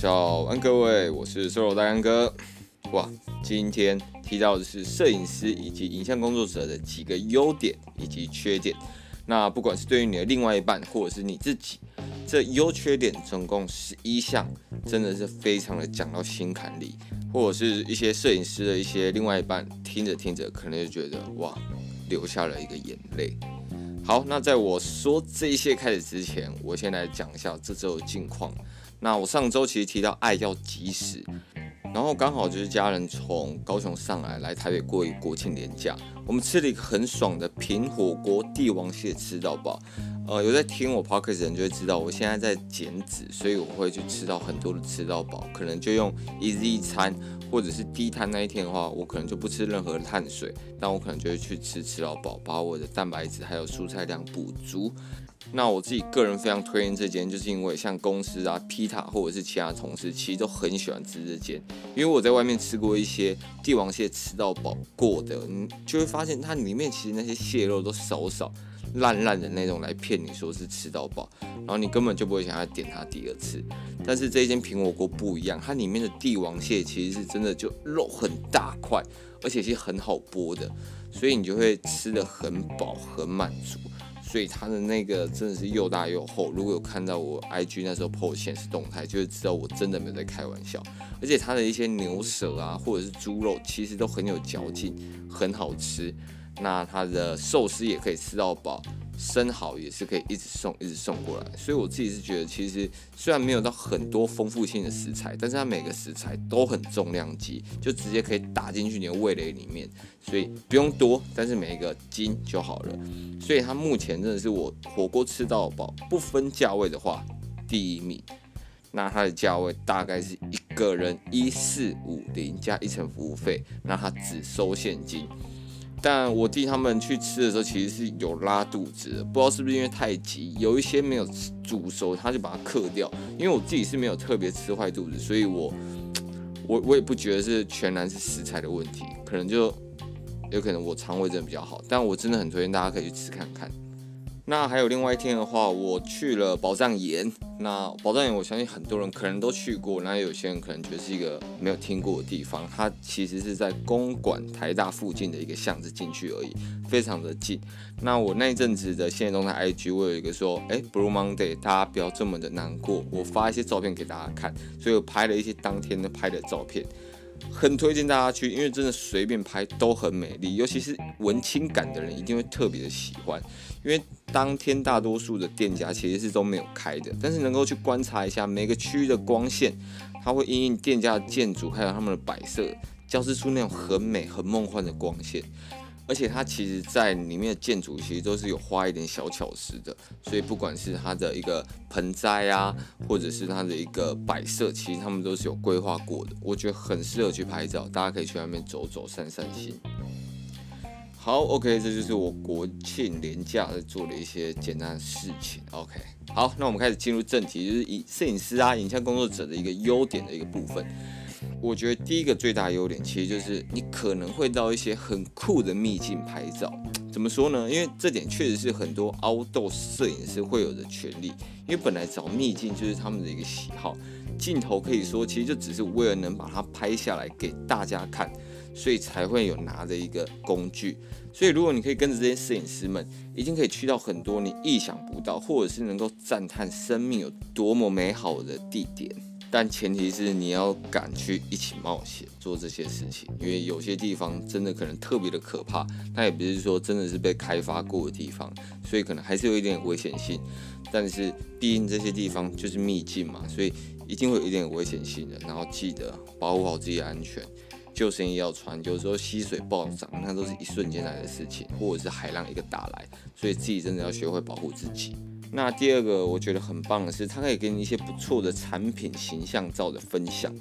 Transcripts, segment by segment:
早安，各位，我是 Solo 大干哥。哇，今天提到的是摄影师以及影像工作者的几个优点以及缺点。那不管是对于你的另外一半，或者是你自己，这优缺点总共十一项，真的是非常的讲到心坎里。或者是一些摄影师的一些另外一半，听着听着，可能就觉得哇，流下了一个眼泪。好，那在我说这一些开始之前，我先来讲一下这周的近况。那我上周其实提到爱要及时，然后刚好就是家人从高雄上来，来台北过一国庆连假，我们吃了一个很爽的平火锅帝王蟹吃到饱。呃，有在听我 podcast 的人就会知道，我现在在减脂，所以我会去吃到很多的吃到饱，可能就用一日一餐，或者是低碳那一天的话，我可能就不吃任何碳水，但我可能就会去吃吃到饱，把我的蛋白质还有蔬菜量补足。那我自己个人非常推荐这间，就是因为像公司啊、皮塔或者是其他同事，其实都很喜欢吃这间。因为我在外面吃过一些帝王蟹吃到饱过的，你就会发现它里面其实那些蟹肉都少少、烂烂的那种来骗你说是吃到饱，然后你根本就不会想要点它第二次。但是这一间平火锅不一样，它里面的帝王蟹其实是真的就肉很大块，而且是很好剥的，所以你就会吃得很饱、很满足。所以它的那个真的是又大又厚，如果有看到我 IG 那时候 po 限时动态，就会知道我真的没有在开玩笑。而且它的一些牛舌啊，或者是猪肉，其实都很有嚼劲，很好吃。那它的寿司也可以吃到饱。生蚝也是可以一直送，一直送过来，所以我自己是觉得，其实虽然没有到很多丰富性的食材，但是它每个食材都很重量级，就直接可以打进去你的味蕾里面，所以不用多，但是每一个精就好了。所以它目前真的是我火锅吃到饱，不分价位的话，第一名。那它的价位大概是一个人一四五零加一层服务费，那它只收现金。但我弟他们去吃的时候，其实是有拉肚子的，不知道是不是因为太急，有一些没有煮熟，他就把它刻掉。因为我自己是没有特别吃坏肚子，所以我 我我也不觉得是全然是食材的问题，可能就有可能我肠胃真的比较好。但我真的很推荐大家可以去吃看看。那还有另外一天的话，我去了宝藏岩。那宝藏岩，我相信很多人可能都去过，那有些人可能觉得是一个没有听过的地方。它其实是在公馆台大附近的一个巷子进去而已，非常的近。那我那一阵子的现在动态 IG，我有一个说，哎，Blue Monday，大家不要这么的难过，我发一些照片给大家看，所以我拍了一些当天的拍的照片。很推荐大家去，因为真的随便拍都很美丽，尤其是文青感的人一定会特别的喜欢。因为当天大多数的店家其实是都没有开的，但是能够去观察一下每个区域的光线，它会因应店家的建筑还有他们的摆设，交织出那种很美很梦幻的光线。而且它其实，在里面的建筑其实都是有花一点小巧思的，所以不管是它的一个盆栽啊，或者是它的一个摆设，其实他们都是有规划过的，我觉得很适合去拍照，大家可以去外面走走散散心。好，OK，这就是我国庆连假在做的一些简单的事情。OK，好，那我们开始进入正题，就是以摄影师啊、影像工作者的一个优点的一个部分。我觉得第一个最大优点，其实就是你可能会到一些很酷的秘境拍照。怎么说呢？因为这点确实是很多凹豆摄影师会有的权利。因为本来找秘境就是他们的一个喜好，镜头可以说其实就只是为了能把它拍下来给大家看，所以才会有拿的一个工具。所以如果你可以跟着这些摄影师们，一定可以去到很多你意想不到，或者是能够赞叹生命有多么美好的地点。但前提是你要敢去一起冒险做这些事情，因为有些地方真的可能特别的可怕，那也不是说真的是被开发过的地方，所以可能还是有一点危险性。但是毕竟这些地方就是秘境嘛，所以一定会有一点危险性的。然后记得保护好自己安全，救生衣要穿。有时候溪水暴涨，那都是一瞬间来的事情，或者是海浪一个打来，所以自己真的要学会保护自己。那第二个我觉得很棒的是，它可以给你一些不错的产品形象照的分享。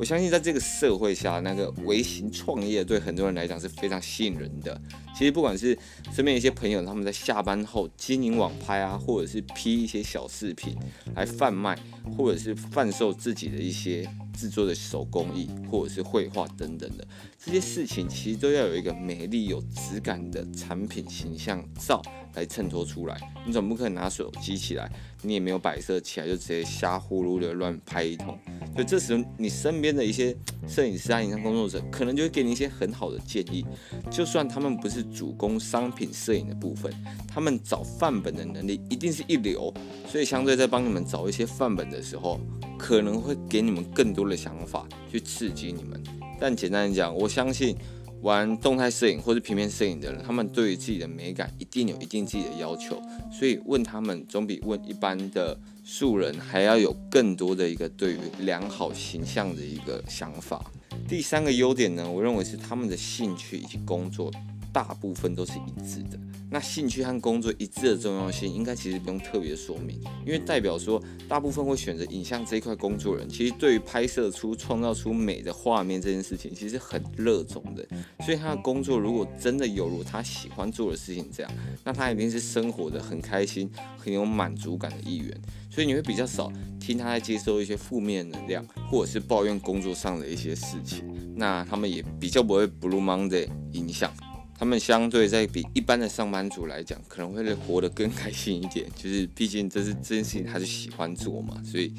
我相信在这个社会下，那个微型创业对很多人来讲是非常吸引人的。其实不管是身边一些朋友，他们在下班后经营网拍啊，或者是 P 一些小饰品来贩卖，或者是贩售自己的一些制作的手工艺，或者是绘画等等的这些事情，其实都要有一个美丽有质感的产品形象照来衬托出来。你总不可能拿手机起来，你也没有摆设起来，就直接瞎呼噜的乱拍一通。所以这时候，你身边的一些摄影师啊、影像工作者，可能就会给你一些很好的建议。就算他们不是主攻商品摄影的部分，他们找范本的能力一定是一流。所以，相对在帮你们找一些范本的时候，可能会给你们更多的想法去刺激你们。但简单讲，我相信。玩动态摄影或是平面摄影的人，他们对于自己的美感一定有一定自己的要求，所以问他们总比问一般的素人还要有更多的一个对于良好形象的一个想法。第三个优点呢，我认为是他们的兴趣以及工作大部分都是一致的。那兴趣和工作一致的重要性，应该其实不用特别说明，因为代表说大部分会选择影像这一块工作人，其实对于拍摄出、创造出美的画面这件事情，其实很热衷的。所以他的工作如果真的有如他喜欢做的事情这样，那他一定是生活的很开心、很有满足感的一员。所以你会比较少听他在接收一些负面能量，或者是抱怨工作上的一些事情。那他们也比较不会 Blue Monday 影响。他们相对在比一般的上班族来讲，可能会活得更开心一点。就是毕竟这是这件事情，他是喜欢做嘛，所以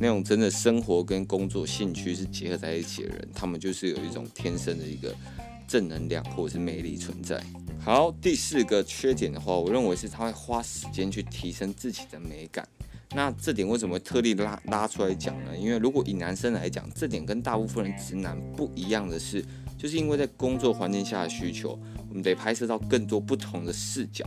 那种真的生活跟工作兴趣是结合在一起的人，他们就是有一种天生的一个正能量或者是魅力存在。好，第四个缺点的话，我认为是他会花时间去提升自己的美感。那这点为什么特地拉拉出来讲呢？因为如果以男生来讲，这点跟大部分人直男不一样的是。就是因为在工作环境下的需求，我们得拍摄到更多不同的视角，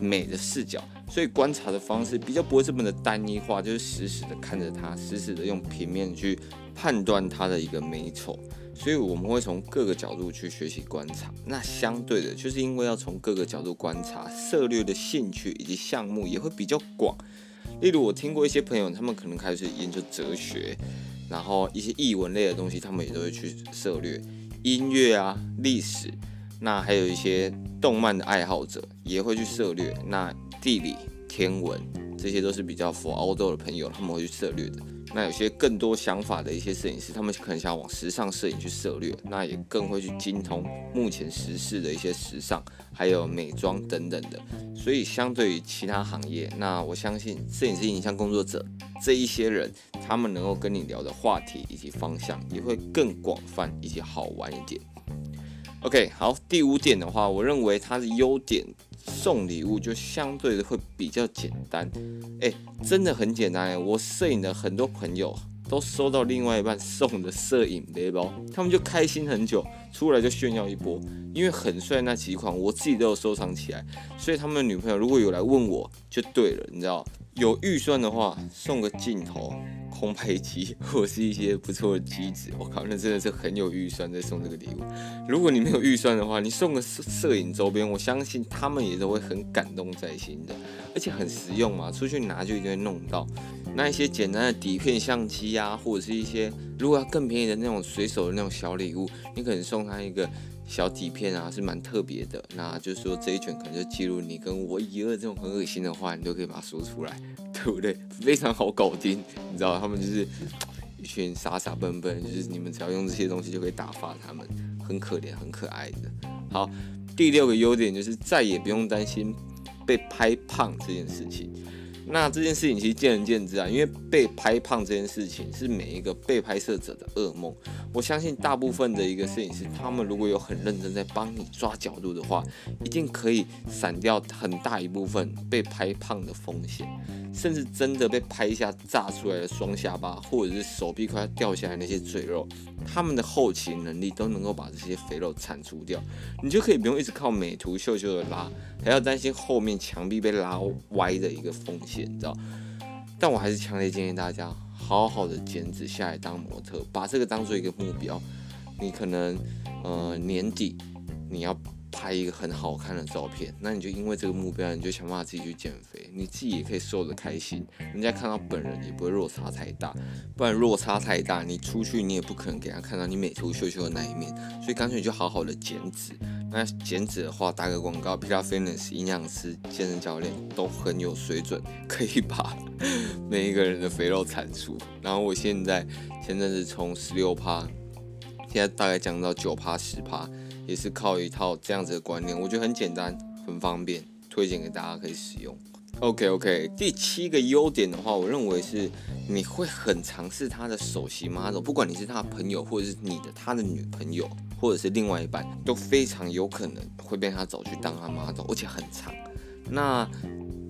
美的视角，所以观察的方式比较不会这么的单一化，就是死死的看着它，死死的用平面去判断它的一个美丑，所以我们会从各个角度去学习观察。那相对的，就是因为要从各个角度观察，涉猎的兴趣以及项目也会比较广。例如，我听过一些朋友，他们可能开始研究哲学，然后一些译文类的东西，他们也都会去涉猎。音乐啊，历史，那还有一些动漫的爱好者也会去涉猎。那地理、天文，这些都是比较服欧洲的朋友，他们会去涉猎的。那有些更多想法的一些摄影师，他们可能想往时尚摄影去涉猎，那也更会去精通目前时事的一些时尚，还有美妆等等的。所以相对于其他行业，那我相信摄影师、影像工作者这一些人，他们能够跟你聊的话题以及方向也会更广泛以及好玩一点。OK，好，第五点的话，我认为它的优点。送礼物就相对的会比较简单，哎，真的很简单哎！我摄影的很多朋友都收到另外一半送的摄影背包，他们就开心很久，出来就炫耀一波，因为很帅那几款我自己都有收藏起来，所以他们的女朋友如果有来问我就对了，你知道，有预算的话送个镜头。烘焙机或者是一些不错的机子，我靠，那真的是很有预算在送这个礼物。如果你没有预算的话，你送个摄摄影周边，我相信他们也都会很感动在心的，而且很实用嘛，出去拿就一定会弄到。那一些简单的底片相机啊，或者是一些如果要更便宜的那种随手的那种小礼物，你可能送他一个。小底片啊，是蛮特别的，那就是说这一卷可能就记录你跟我以二这种很恶心的话，你都可以把它说出来，对不对？非常好搞定，你知道他们就是一群傻傻笨笨，就是你们只要用这些东西就可以打发他们，很可怜很可爱的。好，第六个优点就是再也不用担心被拍胖这件事情。那这件事情其实见仁见智啊，因为被拍胖这件事情是每一个被拍摄者的噩梦。我相信大部分的一个摄影师，他们如果有很认真在帮你抓角度的话，一定可以闪掉很大一部分被拍胖的风险，甚至真的被拍一下炸出来的双下巴，或者是手臂快要掉下来那些赘肉，他们的后勤能力都能够把这些肥肉铲除掉，你就可以不用一直靠美图秀秀的拉，还要担心后面墙壁被拉歪的一个风险。你知道，但我还是强烈建议大家好好的减脂下来当模特，把这个当做一个目标。你可能呃年底你要拍一个很好看的照片，那你就因为这个目标，你就想办法自己去减肥，你自己也可以瘦得开心，人家看到本人也不会落差太大。不然落差太大，你出去你也不可能给他看到你美图秀秀的那一面，所以干脆就好好的减脂。那减脂的话，打个广告，Peter Fitness 营养师、健身教练都很有水准，可以把 每一个人的肥肉铲除。然后我现在前阵子从十六趴，现在大概降到九趴、十趴，也是靠一套这样子的观念，我觉得很简单、很方便，推荐给大家可以使用。OK OK，第七个优点的话，我认为是你会很尝试他的首席 model，不管你是他的朋友，或者是你的他的女朋友，或者是另外一半，都非常有可能会被他找去当他 model，而且很长。那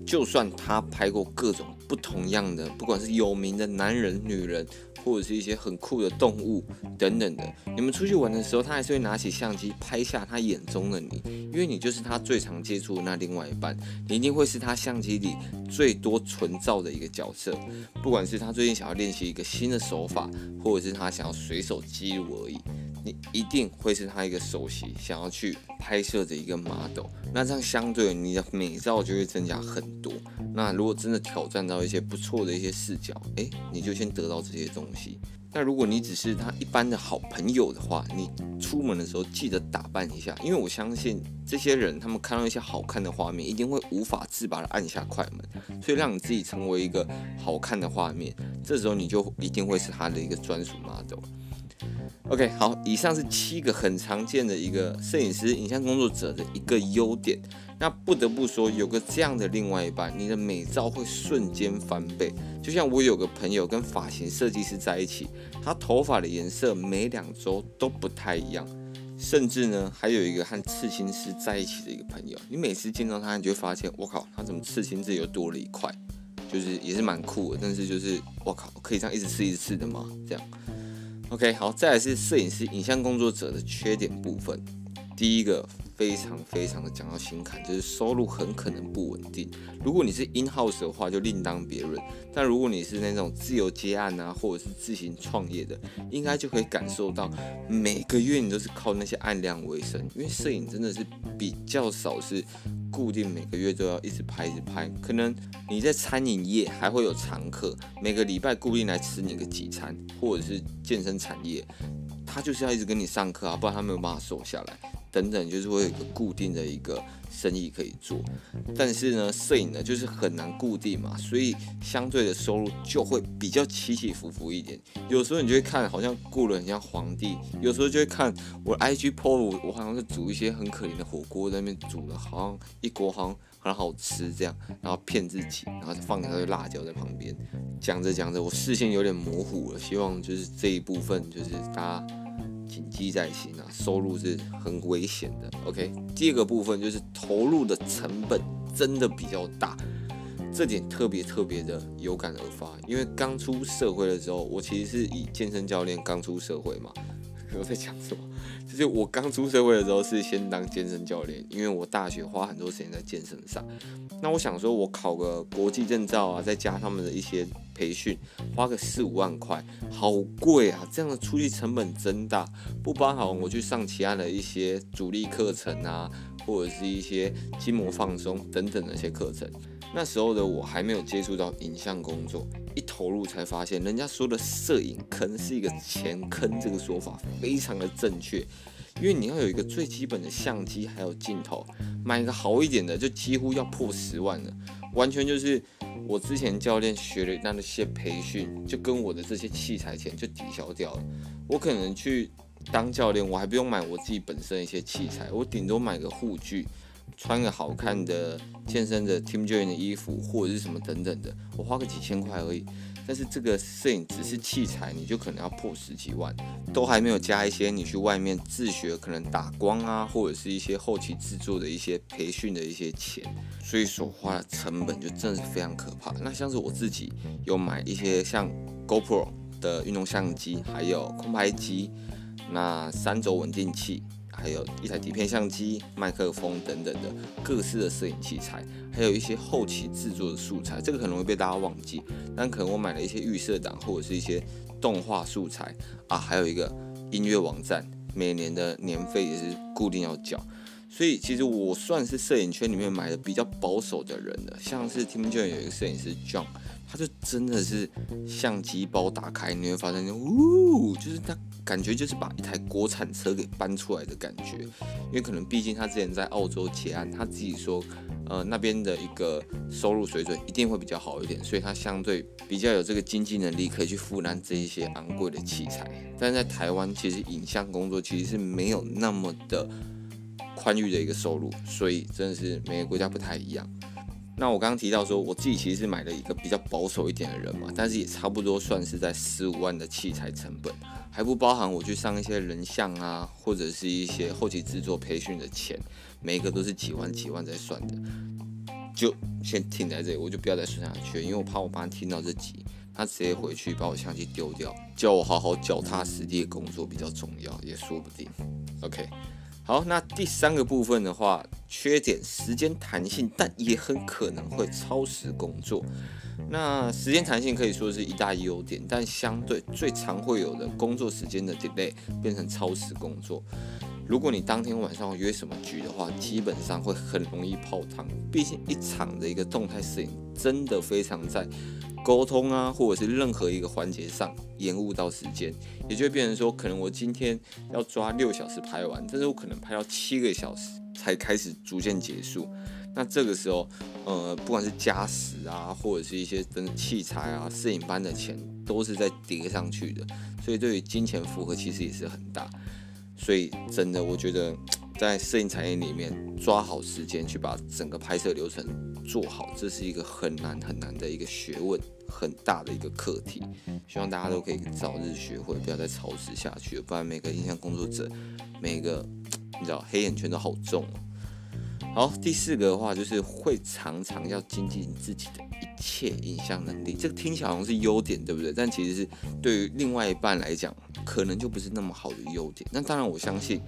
就算他拍过各种不同样的，不管是有名的男人、女人。或者是一些很酷的动物等等的，你们出去玩的时候，他还是会拿起相机拍下他眼中的你，因为你就是他最常接触的那另外一半，你一定会是他相机里最多存照的一个角色。不管是他最近想要练习一个新的手法，或者是他想要随手记录而已，你一定会是他一个首席想要去拍摄的一个 model。那这样相对你的美照就会增加很多。那如果真的挑战到一些不错的一些视角，诶，你就先得到这些东西。那如果你只是他一般的好朋友的话，你出门的时候记得打扮一下，因为我相信这些人他们看到一些好看的画面，一定会无法自拔的按下快门，所以让你自己成为一个好看的画面，这时候你就一定会是他的一个专属 model。OK，好，以上是七个很常见的一个摄影师、影像工作者的一个优点。那不得不说，有个这样的另外一半，你的美照会瞬间翻倍。就像我有个朋友跟发型设计师在一起，他头发的颜色每两周都不太一样。甚至呢，还有一个和刺青师在一起的一个朋友，你每次见到他，你就会发现，我靠，他怎么刺青这里又多了一块，就是也是蛮酷的。但是就是，我靠，可以这样一直刺一直刺的吗？这样。OK，好，再来是摄影师、影像工作者的缺点部分。第一个非常非常的讲到心坎，就是收入很可能不稳定。如果你是 in house 的话，就另当别论。但如果你是那种自由接案啊，或者是自行创业的，应该就可以感受到每个月你都是靠那些案量为生。因为摄影真的是比较少是固定每个月都要一直拍一直拍，可能你在餐饮业还会有常客，每个礼拜固定来吃你个几餐，或者是健身产业，他就是要一直跟你上课啊，不然他没有办法瘦下来。等等，就是会有一个固定的一个生意可以做，但是呢，摄影呢就是很难固定嘛，所以相对的收入就会比较起起伏伏一点。有时候你就会看好像雇了很像皇帝，有时候就会看我 IG PO 我好像是煮一些很可怜的火锅在那边煮的，好像一锅好像很好吃这样，然后骗自己，然后放一堆辣椒在旁边，讲着讲着我视线有点模糊了，希望就是这一部分就是大家。谨记在心啊，收入是很危险的。OK，第二个部分就是投入的成本真的比较大，这点特别特别的有感而发。因为刚出社会的时候，我其实是以健身教练刚出社会嘛。我在讲什么？就是我刚出社会的时候是先当健身教练，因为我大学花很多时间在健身上。那我想说，我考个国际证照啊，再加他们的一些培训，花个四五万块，好贵啊！这样的出去成本真大，不包含我去上其他的一些主力课程啊，或者是一些筋膜放松等等的一些课程。那时候的我还没有接触到影像工作，投入才发现，人家说的摄影坑是一个钱坑，这个说法非常的正确。因为你要有一个最基本的相机，还有镜头，买一个好一点的就几乎要破十万了，完全就是我之前教练学的那些培训，就跟我的这些器材钱就抵消掉了。我可能去当教练，我还不用买我自己本身的一些器材，我顶多买个护具。穿个好看的健身的 Team Joy 的衣服，或者是什么等等的，我花个几千块而已。但是这个摄影只是器材，你就可能要破十几万，都还没有加一些你去外面自学，可能打光啊，或者是一些后期制作的一些培训的一些钱，所以所花的成本就真的是非常可怕。那像是我自己有买一些像 GoPro 的运动相机，还有空拍机，那三轴稳定器。还有一台底片相机、麦克风等等的各式的摄影器材，还有一些后期制作的素材，这个很容易被大家忘记，但可能我买了一些预设档或者是一些动画素材啊，还有一个音乐网站，每年的年费也是固定要缴，所以其实我算是摄影圈里面买的比较保守的人了。像是 Team 就有一个摄影师 John，他就真的是相机包打开，你会发现，呜，就是他感觉就是把一台国产车给搬出来的感觉。因为可能毕竟他之前在澳洲结案，他自己说。呃，那边的一个收入水准一定会比较好一点，所以他相对比较有这个经济能力，可以去负担这一些昂贵的器材。但在台湾，其实影像工作其实是没有那么的宽裕的一个收入，所以真的是每个国家不太一样。那我刚刚提到说，我自己其实是买了一个比较保守一点的人嘛，但是也差不多算是在十五万的器材成本，还不包含我去上一些人像啊，或者是一些后期制作培训的钱，每一个都是几万几万在算的。就先停在这里，我就不要再说下去，因为我怕我爸听到这集，他直接回去把我相机丢掉，叫我好好脚踏实地的工作比较重要，也说不定。OK。好，那第三个部分的话，缺点时间弹性，但也很可能会超时工作。那时间弹性可以说是一大优点，但相对最常会有的工作时间的 delay 变成超时工作。如果你当天晚上约什么局的话，基本上会很容易泡汤。毕竟一场的一个动态摄影真的非常在。沟通啊，或者是任何一个环节上延误到时间，也就会变成说，可能我今天要抓六小时拍完，但是我可能拍到七个小时才开始逐渐结束。那这个时候，呃，不管是加时啊，或者是一些等器材啊、摄影班的钱，都是在叠上去的，所以对于金钱负荷其实也是很大。所以真的，我觉得。在摄影产业里面抓好时间去把整个拍摄流程做好，这是一个很难很难的一个学问，很大的一个课题。希望大家都可以早日学会，不要再超时下去，不然每个影像工作者，每个你知道黑眼圈都好重哦。好，第四个的话就是会常常要精进自己的一切影像能力，这个听起来好像是优点，对不对？但其实是对于另外一半来讲，可能就不是那么好的优点。那当然，我相信。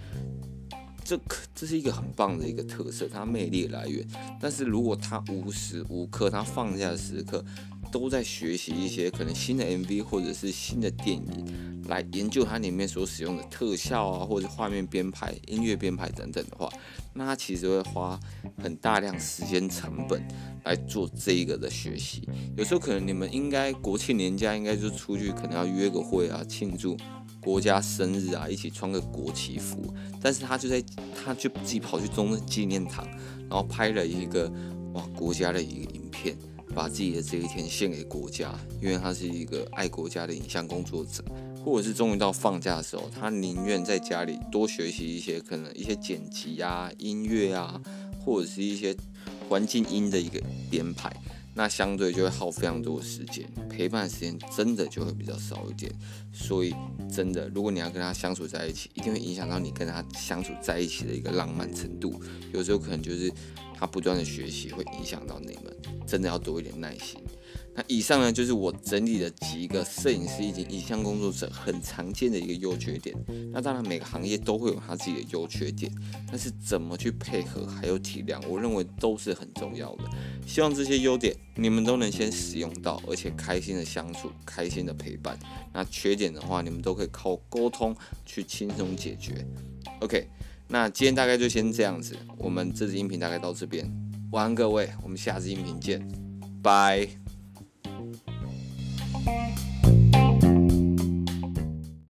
这可这是一个很棒的一个特色，它魅力来源。但是如果他无时无刻，他放假的时刻都在学习一些可能新的 MV 或者是新的电影，来研究它里面所使用的特效啊，或者画面编排、音乐编排等等的话，那他其实会花很大量时间成本来做这一个的学习。有时候可能你们应该国庆年假应该就出去，可能要约个会啊，庆祝。国家生日啊，一起穿个国旗服，但是他就在，他就自己跑去中正纪念堂，然后拍了一个哇国家的一个影片，把自己的这一天献给国家，因为他是一个爱国家的影像工作者，或者是终于到放假的时候，他宁愿在家里多学习一些可能一些剪辑啊、音乐啊，或者是一些环境音的一个编排。那相对就会耗非常多的时间，陪伴的时间真的就会比较少一点。所以真的，如果你要跟他相处在一起，一定会影响到你跟他相处在一起的一个浪漫程度。有时候可能就是他不断的学习会影响到你们，真的要多一点耐心。那以上呢，就是我整理的几个摄影师以及影像工作者很常见的一个优缺点。那当然每个行业都会有他自己的优缺点，但是怎么去配合还有体谅，我认为都是很重要的。希望这些优点你们都能先使用到，而且开心的相处，开心的陪伴。那缺点的话，你们都可以靠沟通去轻松解决。OK，那今天大概就先这样子，我们这支音频大概到这边，晚安各位，我们下支音频见，拜。